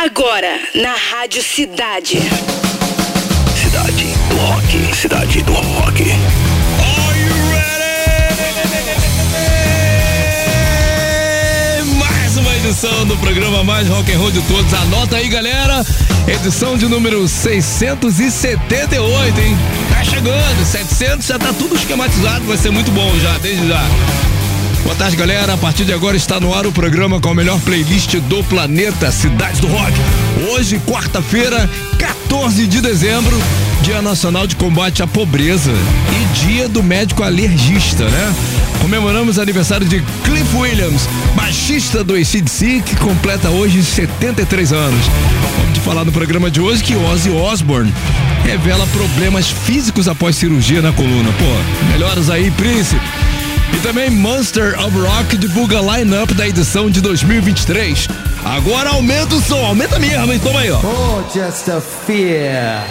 Agora, na Rádio Cidade. Cidade do Rock. Cidade do Rock. Are you ready? Mais uma edição do programa mais rock and roll de todos. Anota aí, galera. Edição de número 678, hein? Tá chegando, 700 já tá tudo esquematizado, vai ser muito bom já, desde já. Boa tarde, galera. A partir de agora está no ar o programa com a melhor playlist do planeta, Cidades do Rock. Hoje, quarta-feira, 14 de dezembro, Dia Nacional de Combate à Pobreza e Dia do Médico Alergista, né? Comemoramos aniversário de Cliff Williams, baixista do ACDC, que completa hoje 73 anos. Vamos falar no programa de hoje que Ozzy Osbourne revela problemas físicos após cirurgia na coluna. Pô, melhoras aí, príncipe. E também Monster of Rock divulga line-up da edição de 2023. Agora aumenta o som, aumenta mesmo, hein? Toma aí, ó. or just a fear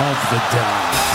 of the dark.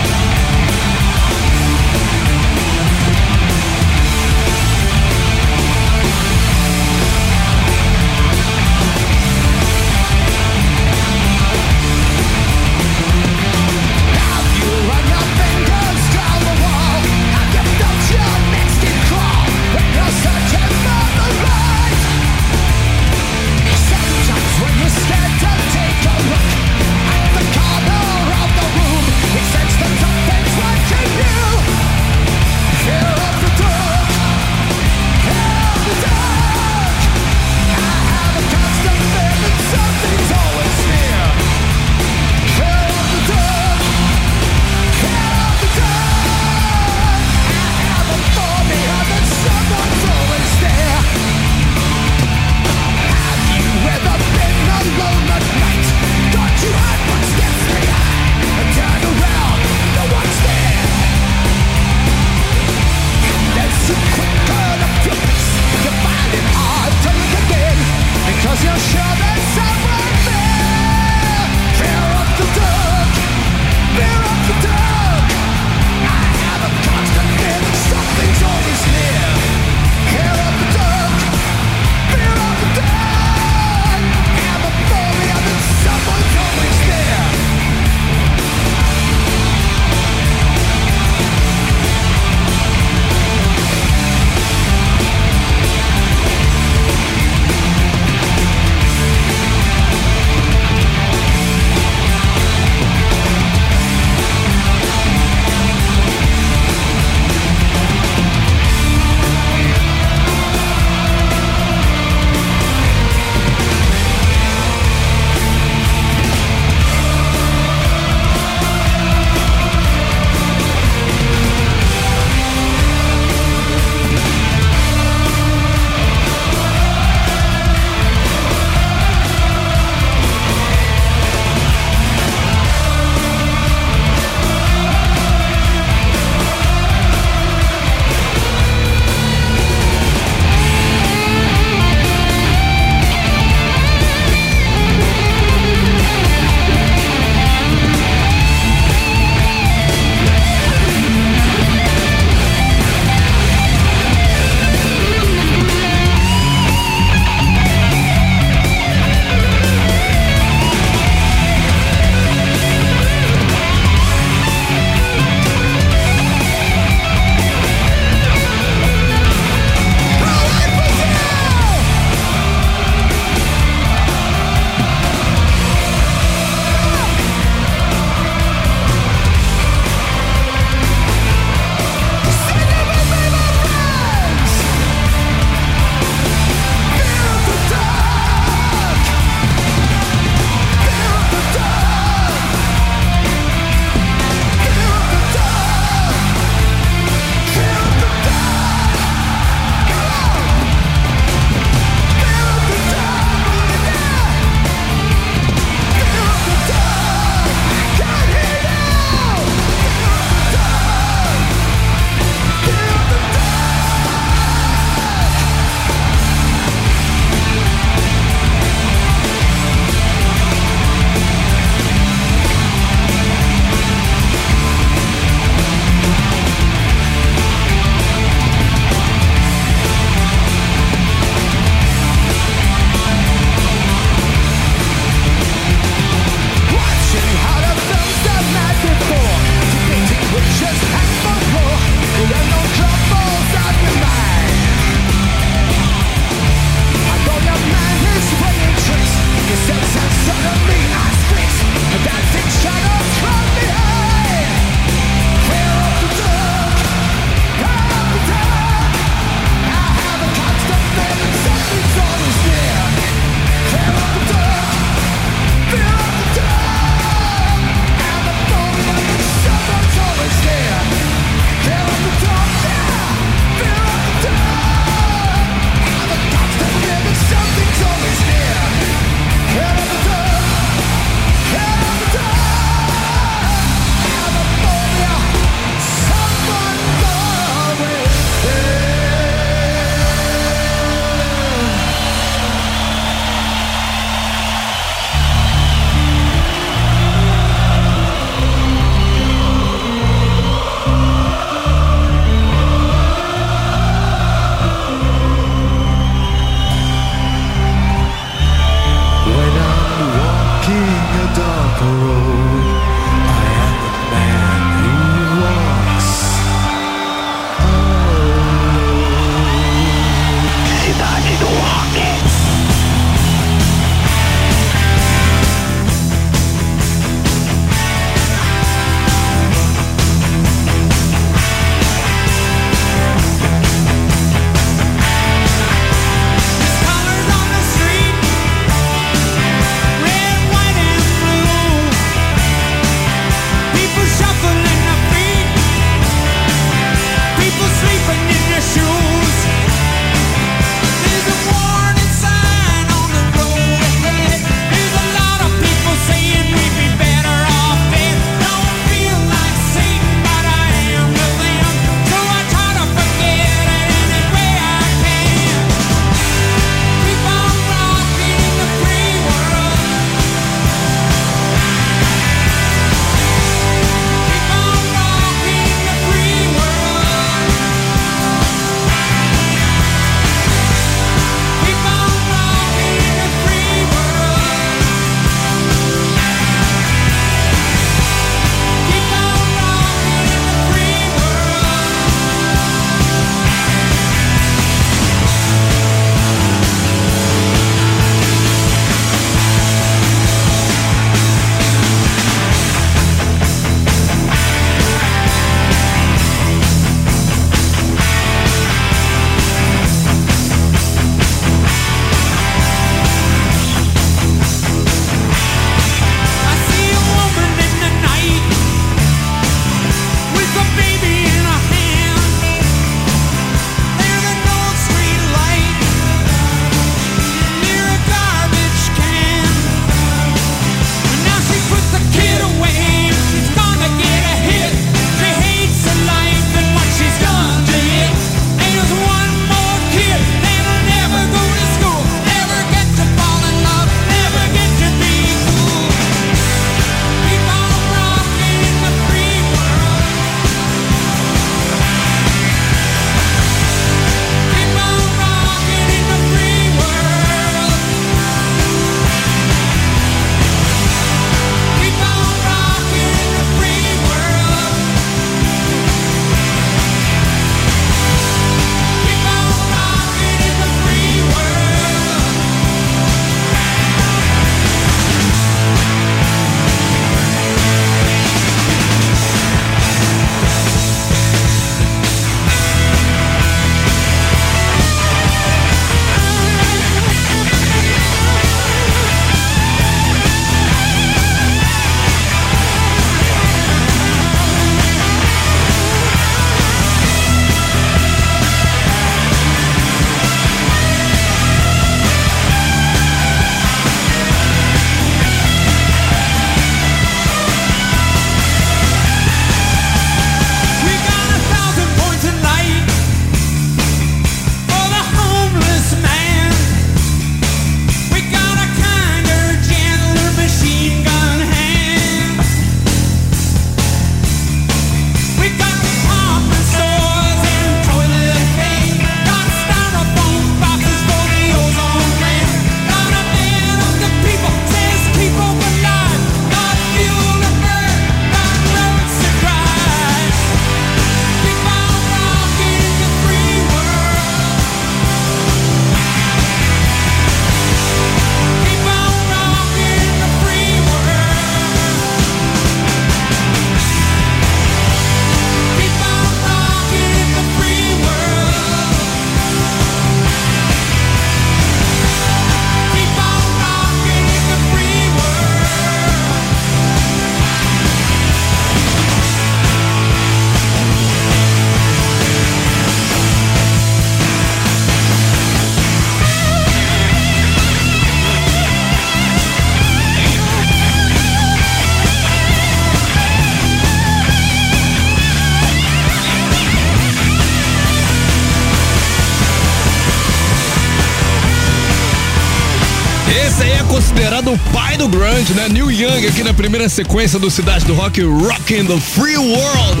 Esse aí é considerado o pai do grunge, né? Neil Young aqui na primeira sequência do Cidade do Rock, Rocking the Free World.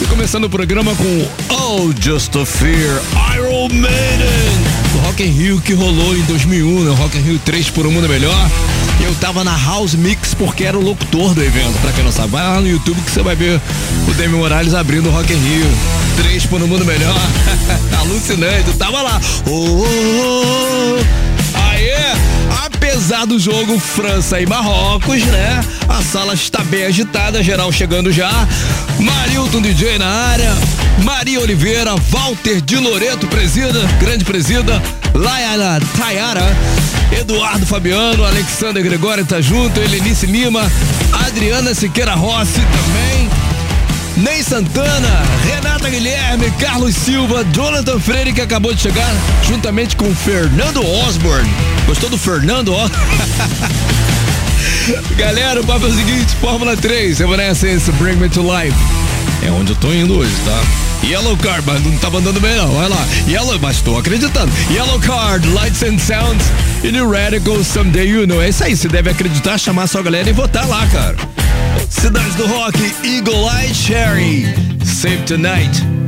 E começando o programa com Oh Just a Fear, Iron Maiden. O Rock in Rio que rolou em 2001, né? Rock in Rio 3 por um mundo melhor. Eu tava na House Mix porque era o locutor do evento. Pra quem não sabe, vai lá no YouTube que você vai ver o Demi Morales abrindo o Rock in Rio. 3 por um mundo melhor. Alucinante, eu tava lá. Oh, oh, oh. Aê! Apesar do jogo França e Marrocos, né? A sala está bem agitada, geral chegando já. Marilton DJ na área, Maria Oliveira, Walter de Loreto, presida, grande presida, Laiana Tayara, Eduardo Fabiano, Alexander Gregório tá junto, Helenice Lima, Adriana Siqueira Rossi também. Ney Santana, Renata Guilherme, Carlos Silva, Jonathan Freire que acabou de chegar, juntamente com Fernando Osborne. Gostou do Fernando Osborne? Galera, o papo é o seguinte: Fórmula 3, Evanescence, Bring Me to Life. É onde eu tô indo hoje, tá? Yellow Card, mas não tava andando bem não, vai lá. Yellow, mas tô acreditando. Yellow Card, Lights and Sounds e New Radical Someday You Know. É isso aí, você deve acreditar, chamar sua galera e votar lá, cara. Cidades do Rock, Eagle Eye Cherry, Save Tonight.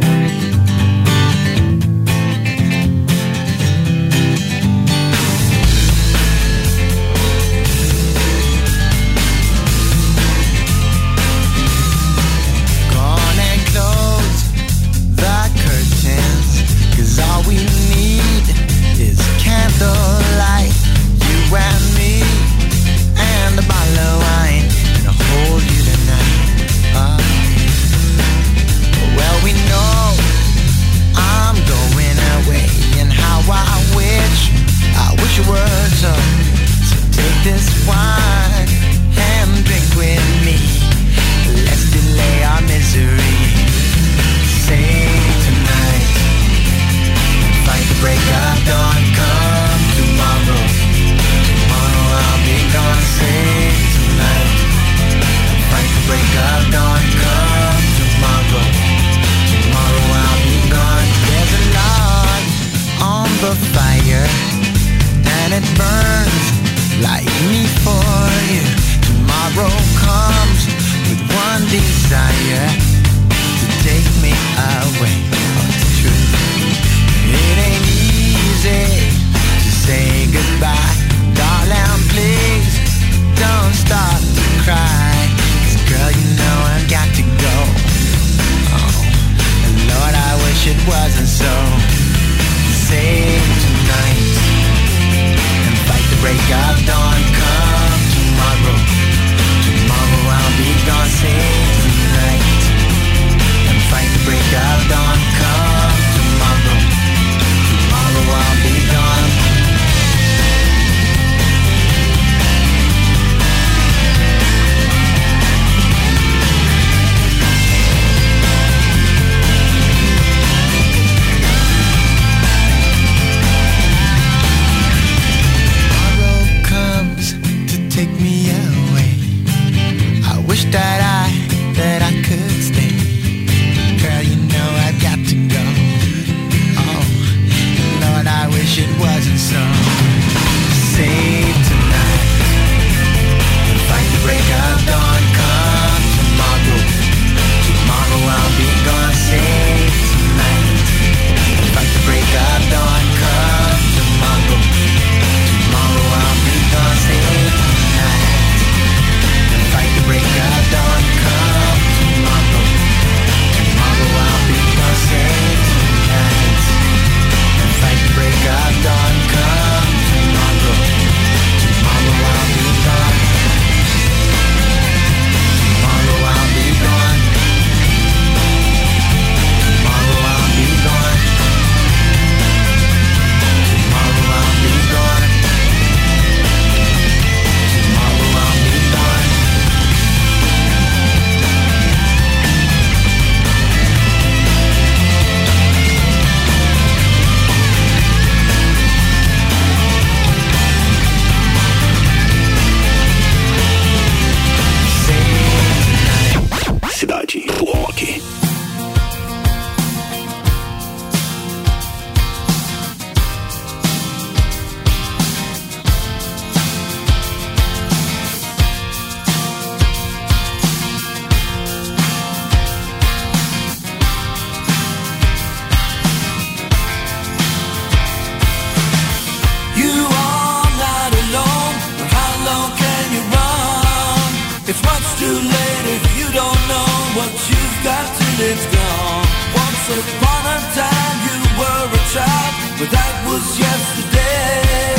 It's gone. Once upon a time you were a child, but that was yesterday.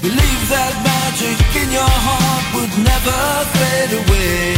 Believe that magic in your heart would never fade away.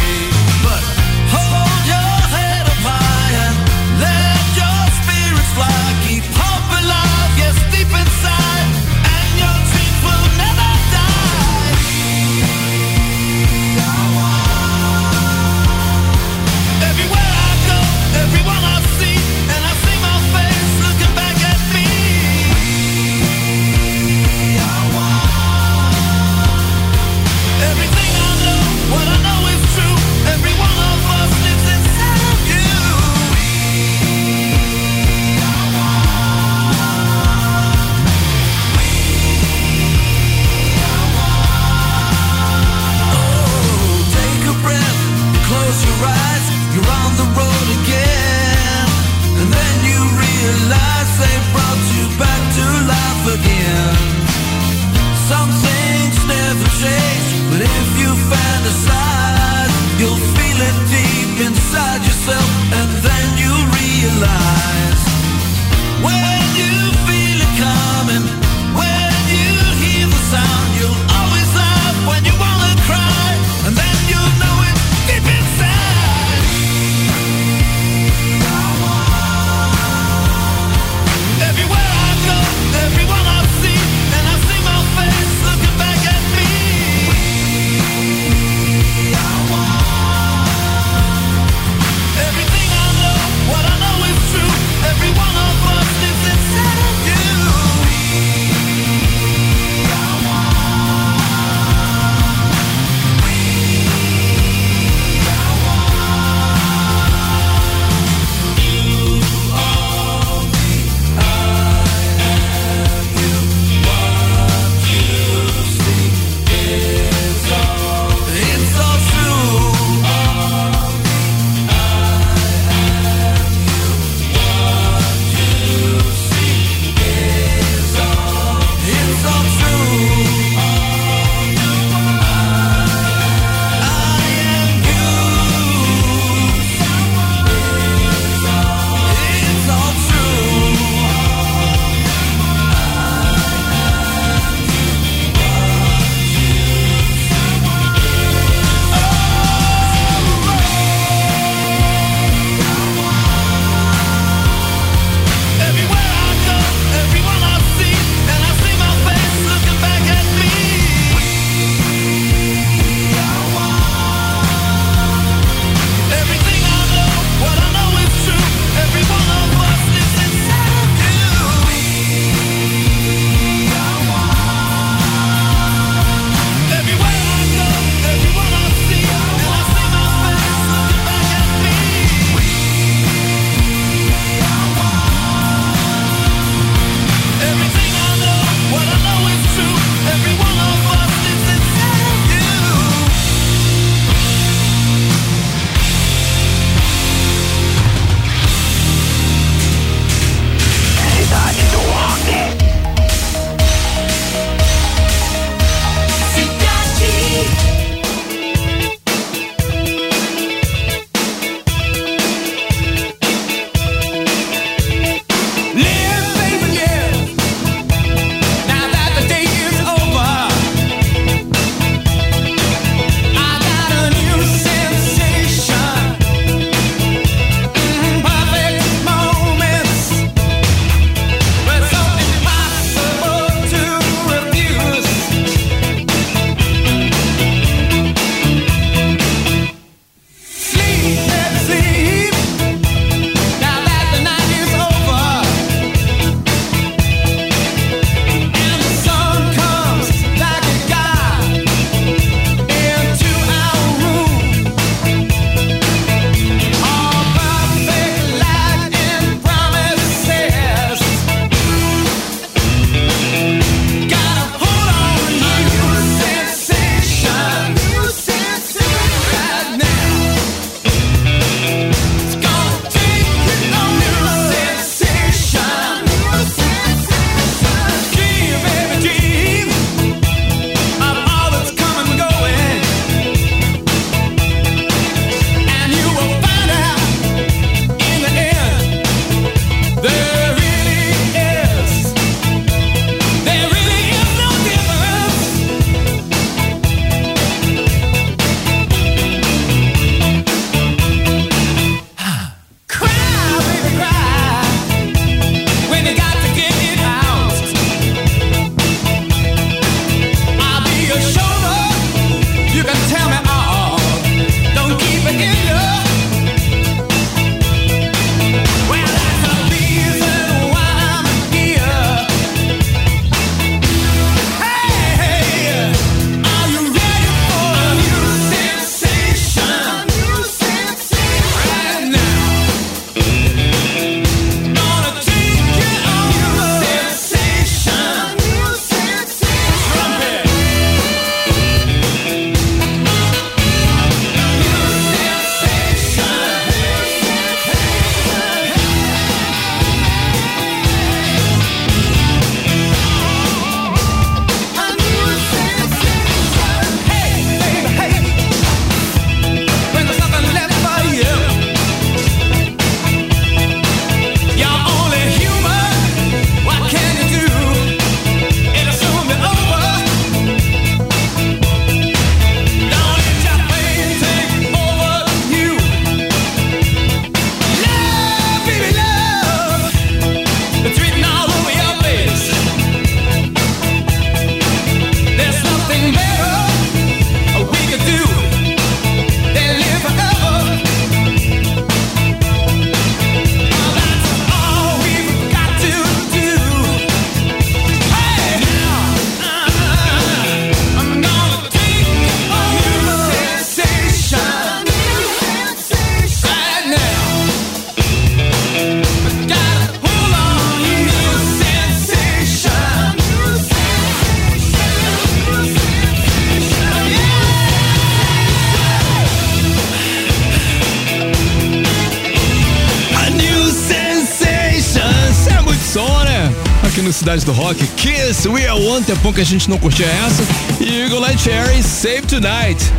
Do Rock. Kiss, We Are One, tempão que a gente não curtia essa. E Eagle Eye Cherry, Save Tonight.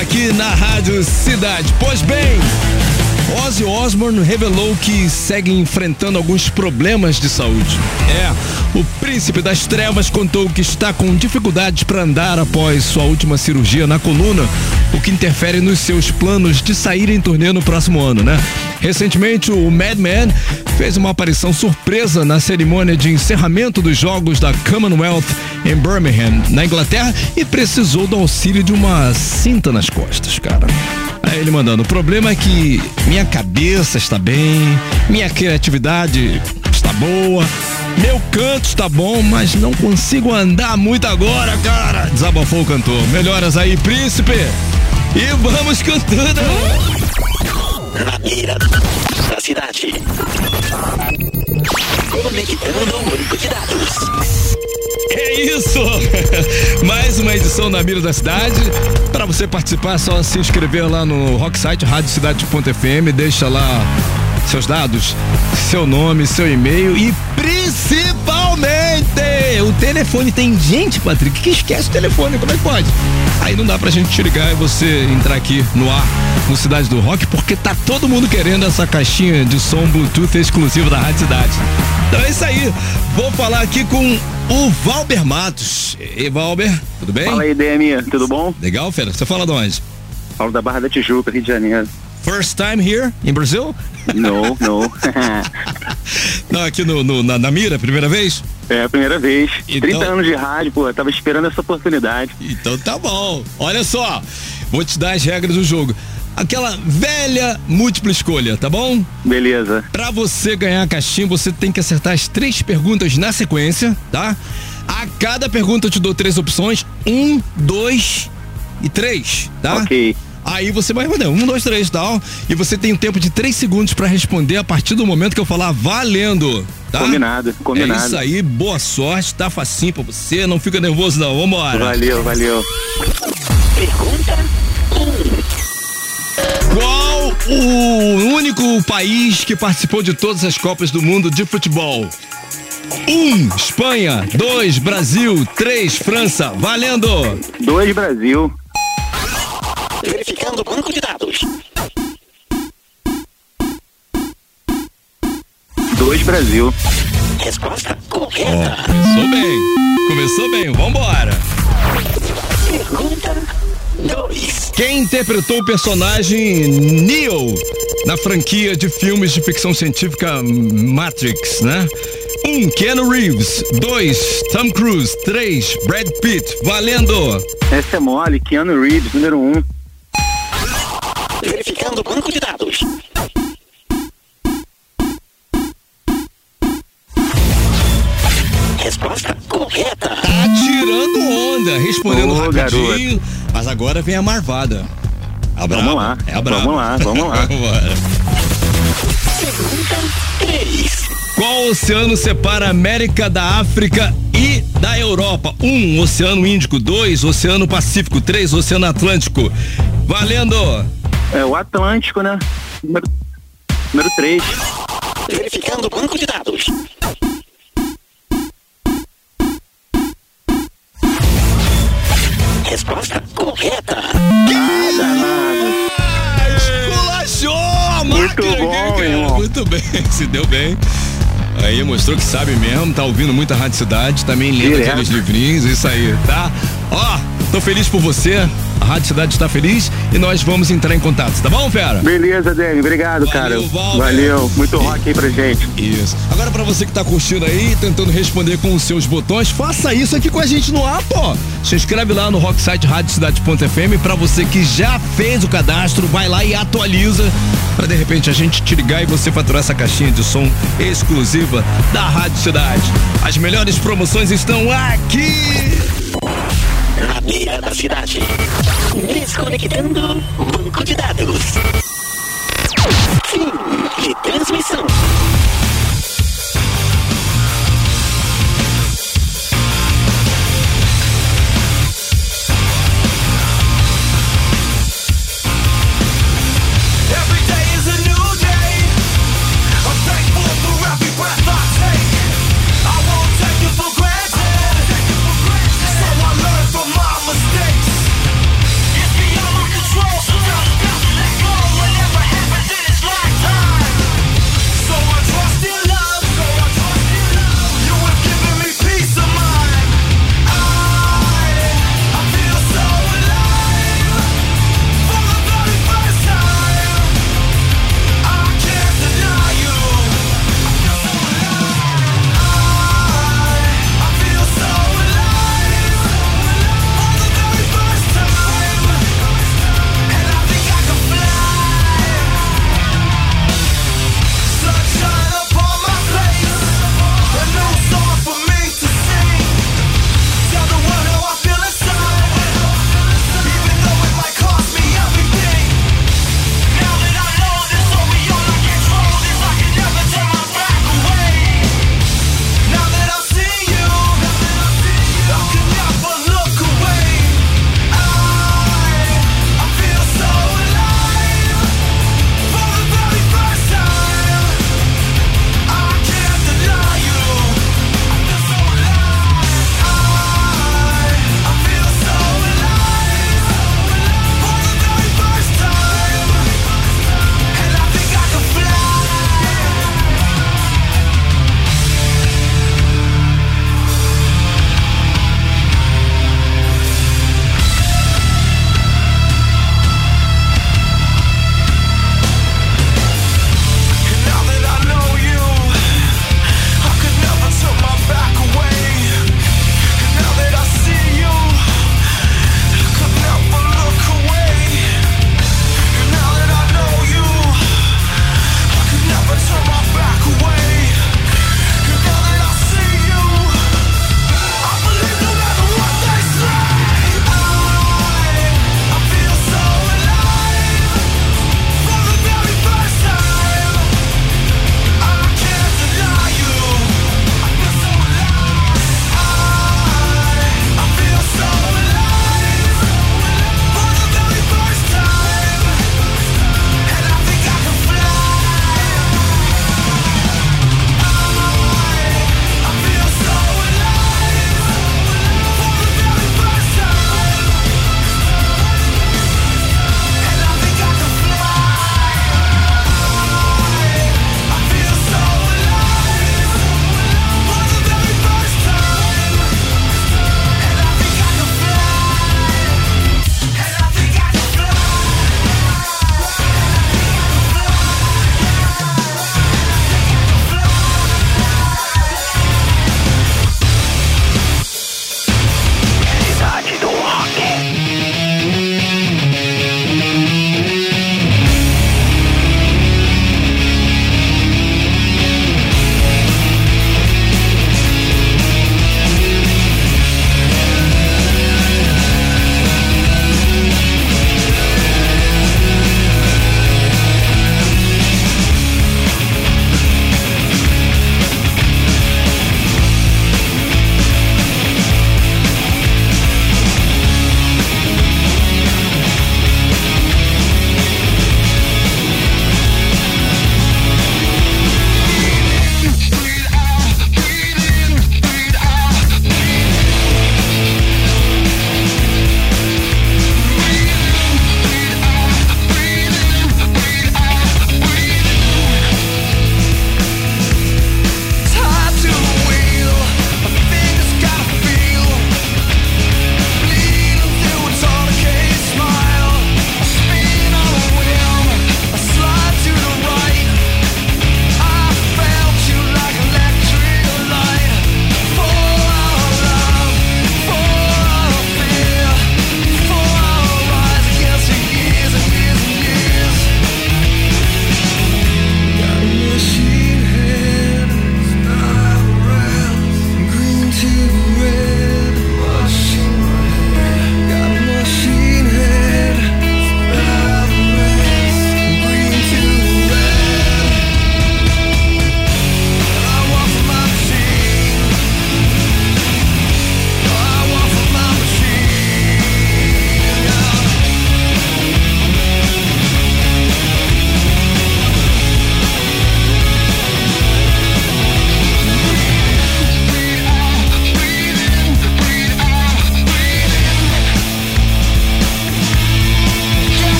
Aqui na Rádio Cidade. Pois bem, Ozzy Osbourne revelou que segue enfrentando alguns problemas de saúde. É, o príncipe das trevas contou que está com dificuldades para andar após sua última cirurgia na coluna, o que interfere nos seus planos de sair em turnê no próximo ano, né? Recentemente, o Madman fez uma aparição surpresa na cerimônia de encerramento dos Jogos da Commonwealth em Birmingham, na Inglaterra, e precisou do auxílio de uma cinta nas costas, cara. Aí ele mandando: o problema é que minha cabeça está bem, minha criatividade está boa, meu canto está bom, mas não consigo andar muito agora, cara. Desabafou o cantor. Melhoras aí, príncipe. E vamos com tudo. Na mira da cidade. Conectando o banco de dados. É isso! Mais uma edição na Mira da Cidade. Para você participar, é só se inscrever lá no Rocksite, radiocidade.fm, deixa lá seus dados, seu nome, seu e-mail e principalmente o telefone. Tem gente, Patrick, que esquece o telefone. Como é que pode? Aí não dá pra gente te ligar e você entrar aqui no ar, no Cidade do Rock, porque tá todo mundo querendo essa caixinha de som Bluetooth exclusiva da Rádio Cidade. Então é isso aí. Vou falar aqui com o Valber Matos. E Valber, tudo bem? Fala aí, DM, tudo bom? Legal, fera? Você fala de onde? Falo da Barra da Tijuca, Rio de Janeiro. First time here in Brazil? Não, não. Não, aqui no, no- na, na mira, primeira vez? é a primeira vez. Então- 30 anos de rádio, pô, tava esperando essa oportunidade. Então tá bom. Olha só, vou te dar as regras do jogo. Aquela velha múltipla escolha, tá bom? Beleza. Pra você ganhar a caixinha, você tem que acertar as três perguntas na sequência, tá? A cada pergunta eu te dou três opções: um, dois e três, tá? Ok. Aí você vai responder um, dois, três, tal. E você tem um tempo de três segundos pra responder a partir do momento que eu falar valendo, tá? Combinado, combinado. É isso aí, boa sorte, tá facinho pra você, não fica nervoso não, vambora. Valeu, valeu. Pergunta Qual o único país que participou de todas as Copas do Mundo de futebol? Um, Espanha. Dois, Brasil. Três, França. Valendo! Dois Brasil. Verificando o banco de dados. Dois Brasil. Resposta correta. Começou bem. Começou bem, vambora. Pergunta 2. Quem interpretou o personagem Neo na franquia de filmes de ficção científica Matrix, né? Um, Keanu Reeves. Dois, Tom Cruise. Três, Brad Pitt. Valendo! Essa é mole, Keanu Reeves, número um. Verificando o banco de dados. Resposta correta. Tá tirando onda, respondendo Ô, rapidinho. Mas agora vem a marvada. A brava. Vamos lá, É a brava. vamos lá, vamos lá. Pergunta 3. Qual oceano separa a América da África e da Europa? Um, Oceano Índico. Dois, Oceano Pacífico. Três, Oceano Atlântico. Valendo! É o Atlântico, né? Número, número três. Verificando o banco de dados. Resposta correta. Ah, esculachou a Muito máquina bom, cara. irmão. Muito bem, se deu bem. Aí mostrou que sabe mesmo, tá ouvindo muita Rádio Cidade, também lendo aqueles livrinhos, isso aí, tá? Ó, tô feliz por você, a Rádio Cidade está feliz e nós vamos entrar em contato, tá bom, fera? Beleza, Dani. Obrigado, Valeu, cara. Valber. Valeu. Muito rock aí pra gente. Isso. Agora pra você que tá curtindo aí, tentando responder com os seus botões, faça isso aqui com a gente no ar, pô. Se inscreve lá no Rocksite Radiocidade.fm pra você que já fez o cadastro, vai lá e atualiza pra de repente a gente te ligar e você faturar essa caixinha de som exclusiva da Rádio Cidade. As melhores promoções estão aqui. Na beira da cidade. Desconectando banco de dados. Fim de transmissão.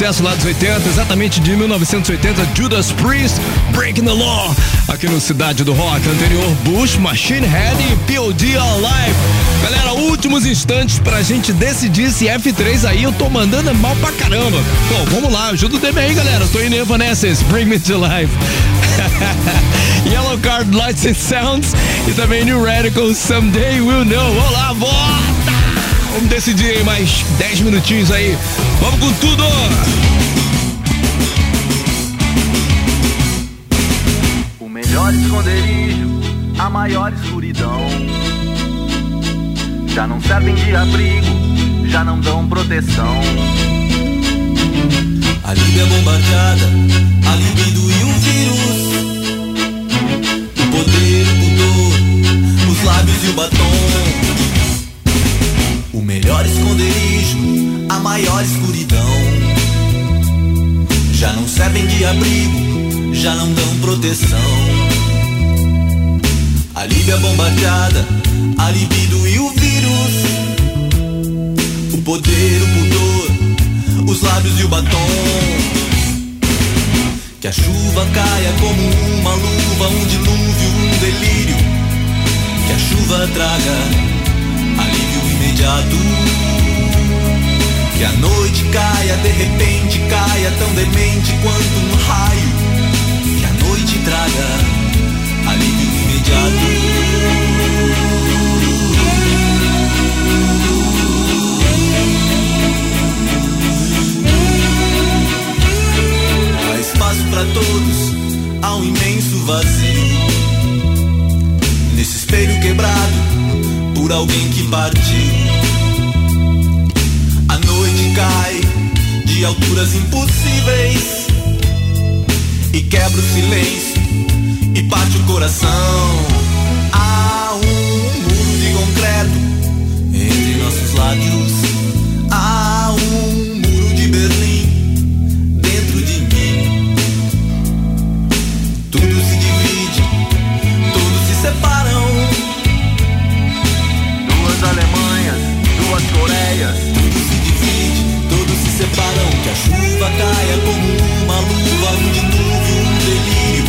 Sucesso lá dos 80, exatamente de 1980, Judas Priest, Breaking the Law, aqui no Cidade do Rock. Anterior, Bush, Machine Head e POD Alive. Galera, últimos instantes pra gente decidir se F3 aí eu tô mandando mal pra caramba. Bom, vamos lá, ajuda o DM aí, galera. Tô em Evanescence, Bring Me to Life. Yellow Card Lights and Sounds e também New Radical, Someday We'll Know. Olá, volta! Vamos decidir mais 10 minutinhos aí. Vamos com tudo! O melhor esconderijo, a maior escuridão. Já não servem de abrigo, já não dão proteção. A Líbia bombardeada, a libido e um vírus. O poder, o pudor, os lábios e o batom. Melhor esconderijo, a maior escuridão. Já não servem de abrigo, já não dão proteção. A Líbia bombardeada, a libido e o vírus. O poder, o pudor, os lábios e o batom. Que a chuva caia como uma luva, um dilúvio, um delírio. Que a chuva traga imediato. Que a noite caia, de repente caia, tão demente quanto um raio. Que a noite traga alívio imediato. Há espaço para todos, há um imenso vazio. Nesse espelho quebrado por alguém que partiu. A noite cai de alturas impossíveis e quebra o silêncio e parte o coração. Há um muro de concreto entre nossos lábios. Coreias. Tudo se divide, todos se separam. Que a chuva caia como uma luva, um dilúvio, um delírio.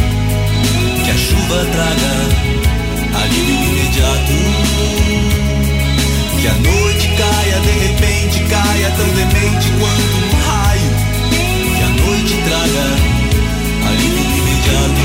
Que a chuva traga alívio imediato. Que a noite caia, de repente caia, tão demente quanto um raio. Que a noite traga alívio imediato.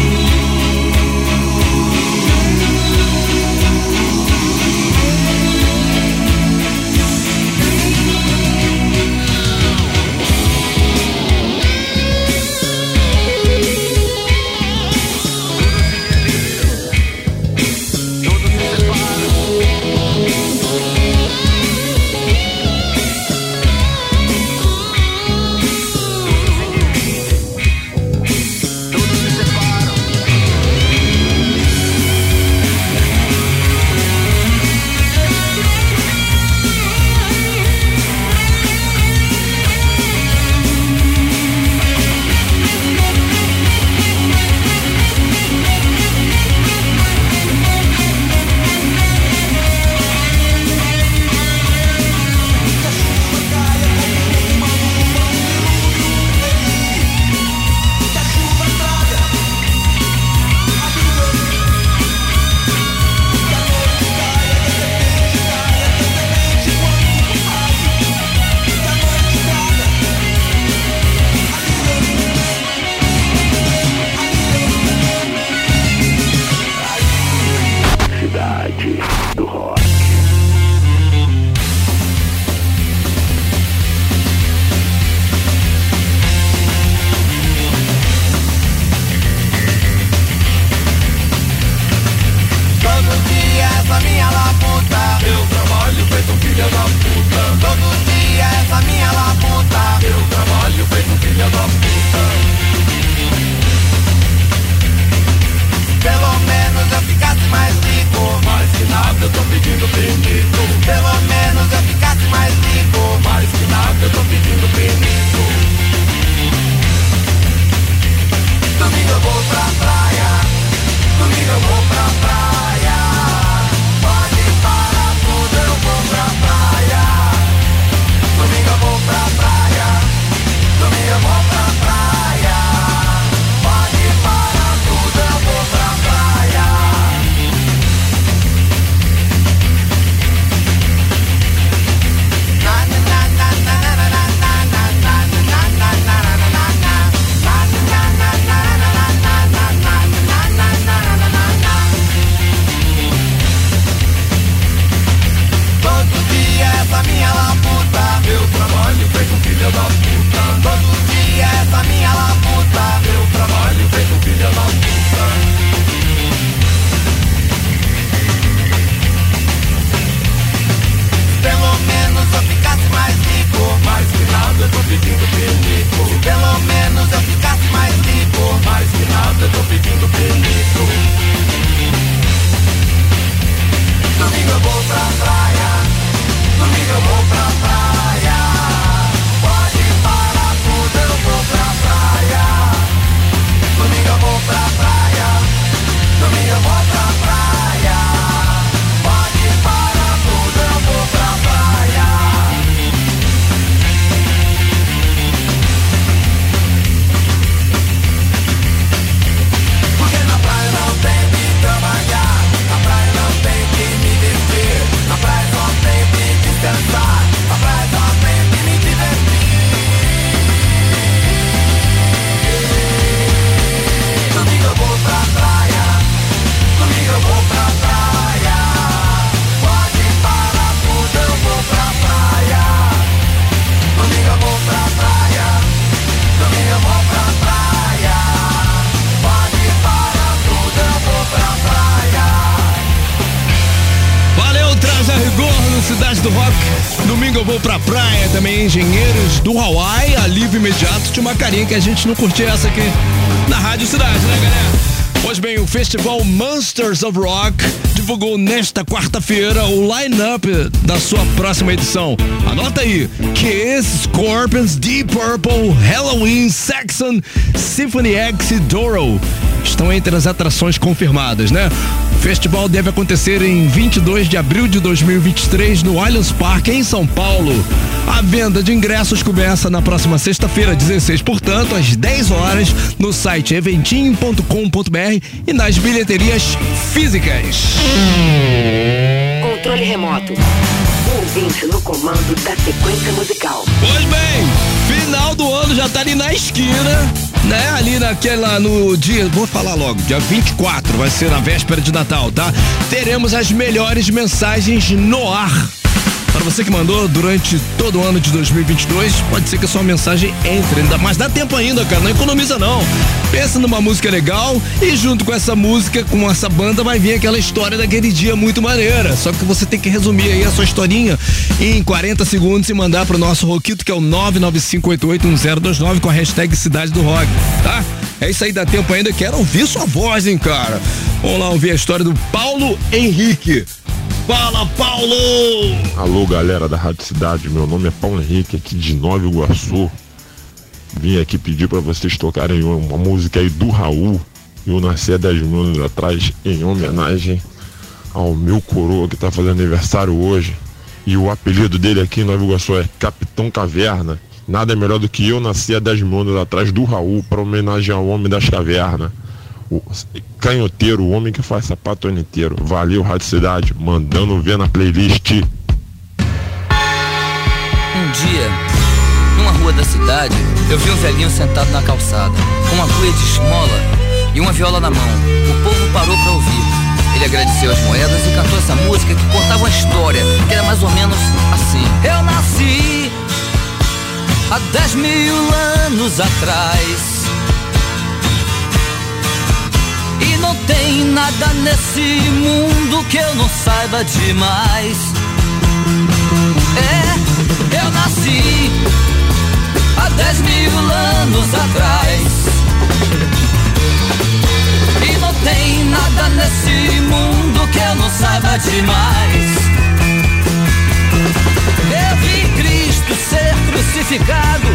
Tinha uma carinha que a gente não curtia essa aqui na Rádio Cidade, né, galera? Pois bem, o festival Monsters of Rock divulgou nesta quarta-feira o line-up da sua próxima edição. Anota aí: Kiss, Scorpions, Deep Purple, Halloween, Saxon, Symphony X e Doro estão entre as atrações confirmadas, né? O festival deve acontecer em 22 de abril de 2023 no Allianz Parque, em São Paulo. A venda de ingressos começa na próxima sexta-feira, 16, portanto, às 10 horas, no site eventim.com.br e nas bilheterias físicas. Controle remoto. Ouvinte no comando da sequência musical. Pois bem, final do ano já tá ali na esquina, né? Ali naquela, no dia, vou falar logo, dia 24, vai ser na véspera de Natal, tá? Teremos as melhores mensagens no ar. Para você que mandou durante todo o ano de 2022, pode ser que a sua mensagem entre, ainda, mas dá tempo ainda, cara, não economiza não. Pensa numa música legal e junto com essa música, com essa banda, vai vir aquela história daquele dia muito maneira. Só que você tem que resumir aí a sua historinha em 40 segundos e mandar pro nosso Roquito, que é o 995881029 com a hashtag Cidade do Rock, tá? É isso aí, dá tempo ainda. Quero ouvir sua voz, hein, cara. Vamos lá ouvir a história do Paulo Henrique. Fala, Paulo! Alô, galera da Rádio Cidade. Meu nome é Paulo Henrique, aqui de Nova Iguaçu. Vim aqui pedir para vocês tocarem uma música aí do Raul. Eu nasci há 10 mil anos atrás em homenagem ao meu coroa que tá fazendo aniversário hoje. E o apelido dele aqui em Nova Iguaçu é Capitão Caverna. Nada é melhor do que eu nasci há 10 mil anos atrás do Raul para homenagear o homem das cavernas. O canhoteiro, o homem que faz sapato ano inteiro. Valeu, Rádio Cidade, mandando ver na playlist. Um dia, numa rua da cidade, eu vi um velhinho sentado na calçada, com uma cuia de esmola e uma viola na mão. O povo parou para ouvir. Ele agradeceu as moedas e cantou essa música que contava uma história, que era mais ou menos assim. Eu nasci há 10 mil anos atrás. Tem nada nesse mundo que eu não saiba demais. É, eu nasci há 10 mil anos atrás. E não tem nada nesse mundo que eu não saiba demais. Eu vi Cristo ser crucificado,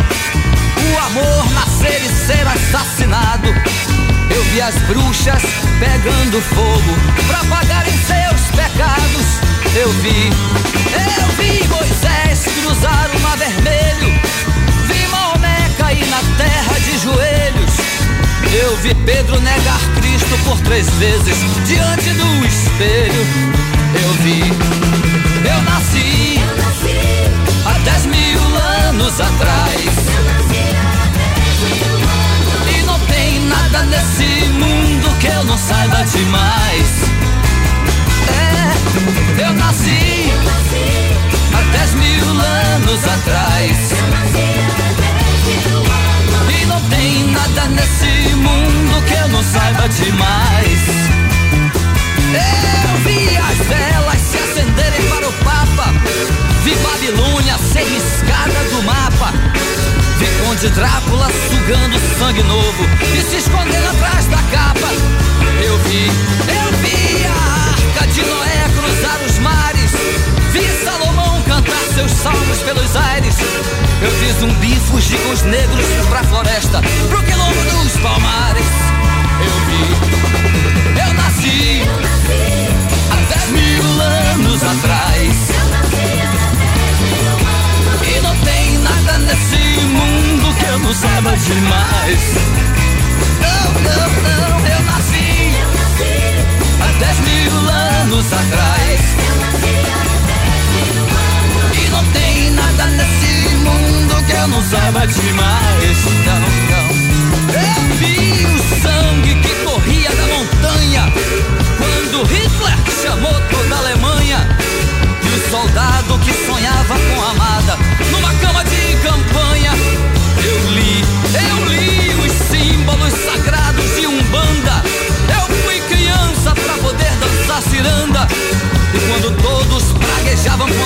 o amor nascer e ser assassinado. Eu vi as bruxas pegando fogo pra pagarem seus pecados. Eu vi, eu vi Moisés cruzar o mar vermelho. Vi Maomé cair na terra de joelhos. Eu vi Pedro negar Cristo por três vezes diante do espelho. Eu vi, eu nasci, há dez mil anos atrás. Nada nesse mundo que eu não saiba demais. É, eu nasci há dez mil anos atrás. E não tem nada nesse mundo que eu não saiba demais. Eu vi as velas se acenderem para o Papa. Vi Babilônia ser riscada do mapa. Vi Conde Drácula sugando sangue novo e se escondendo atrás da capa. Eu vi, eu vi a arca de Noé cruzar os mares. Vi Salomão cantar seus salmos pelos aires. Eu vi zumbi fugir com os negros pra floresta, pro quilombo dos palmares. Eu vi, eu nasci, há dez mil anos atrás.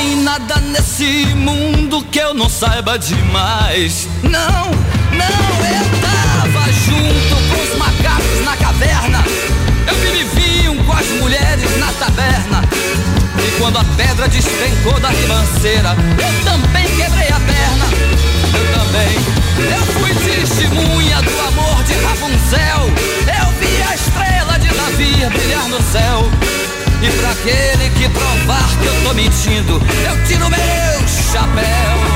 tem nada nesse mundo que eu não saiba demais. Não, não, eu tava junto com os macacos na caverna. Eu vi me vinham com as mulheres na taberna. E quando a pedra despencou da ribanceira, eu também quebrei a perna. Eu também. Eu fui testemunha do amor de Rapunzel. Eu vi a estrela de Davi brilhar no céu. E pra aquele que provar que eu tô mentindo, eu tiro meu chapéu.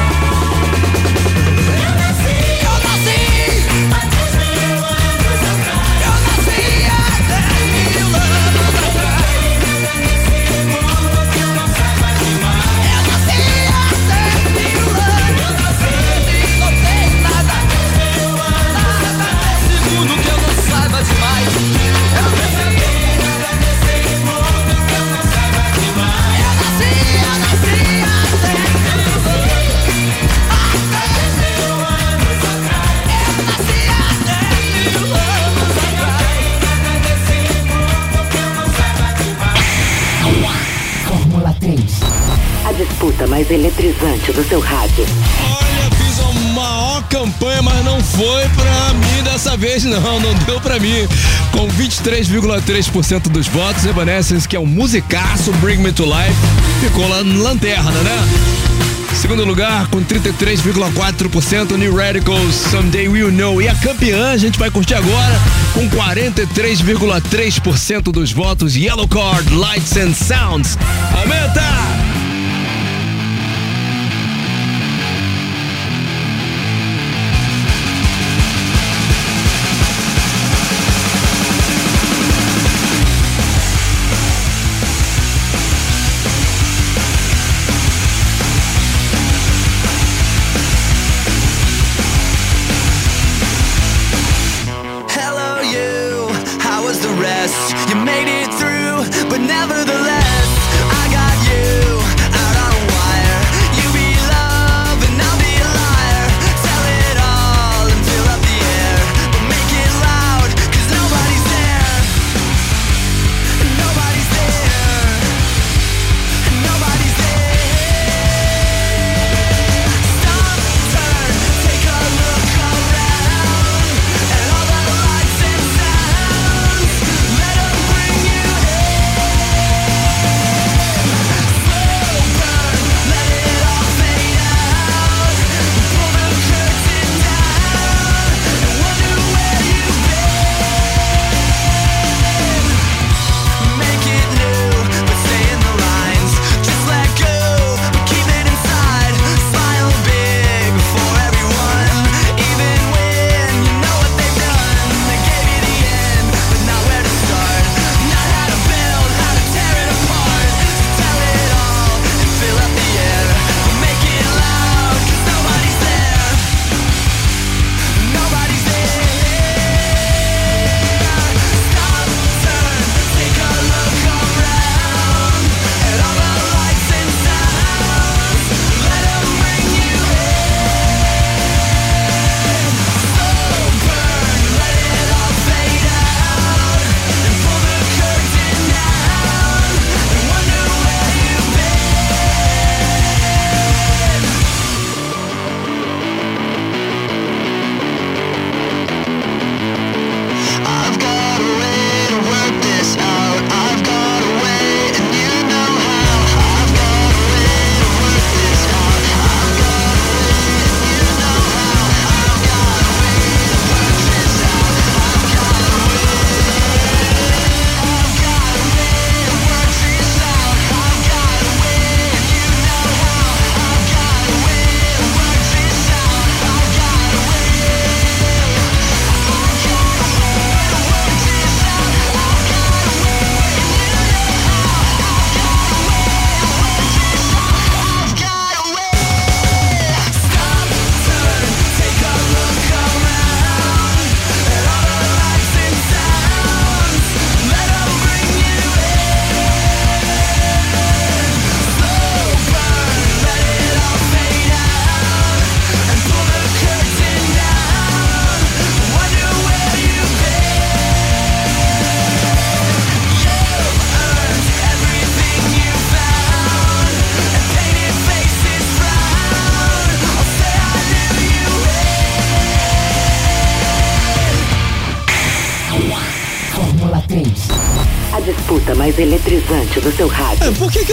Não. Não deu pra mim. Com 23,3% dos votos, Evanescence, que é um musicaço, Bring Me to Life, ficou lá na lanterna, né? Segundo lugar, com 33,4%, New Radicals, Someday We'll Know. E a campeã, a gente vai curtir agora, com 43,3% dos votos, Yellow Card, Lights and Sounds. Aumenta!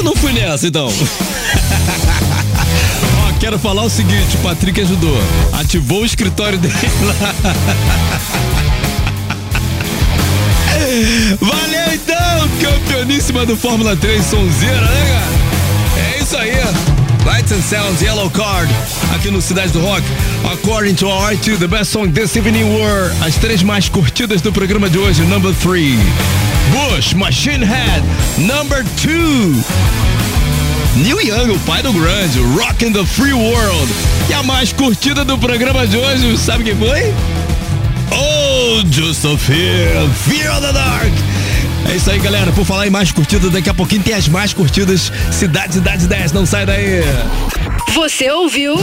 Eu não fui nessa então? Ó, quero falar o seguinte: o Patrick ajudou. Ativou o escritório dele lá. Valeu então, campeoníssima do Fórmula 3, sonzeira, né? É isso aí. Lights and Sounds, Yellow Card, aqui no Cidade do Rock. According to our R2, the best song this evening were as três mais curtidas do programa de hoje. Number 3, Bush, Machine Head. Number 2, Neil Young, o pai do grunge, Rock in the Free World. E a mais curtida do programa de hoje, sabe quem foi? Oh, Just Fear, Fear of the Dark. É isso aí, galera. Por falar em mais curtidas, daqui a pouquinho tem as mais curtidas Cidade, Cidade 10. Não sai daí. Você ouviu?